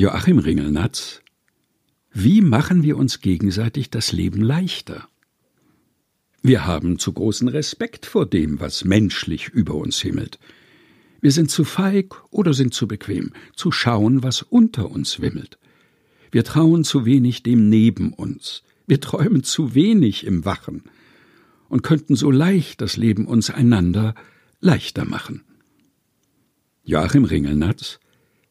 Joachim Ringelnatz Wie machen wir uns gegenseitig das Leben leichter? Wir haben zu großen Respekt vor dem, was menschlich über uns himmelt. Wir sind zu feig oder sind zu bequem, zu schauen, was unter uns wimmelt. Wir trauen zu wenig dem neben uns, wir träumen zu wenig im Wachen und könnten so leicht das Leben uns einander leichter machen. Joachim Ringelnatz,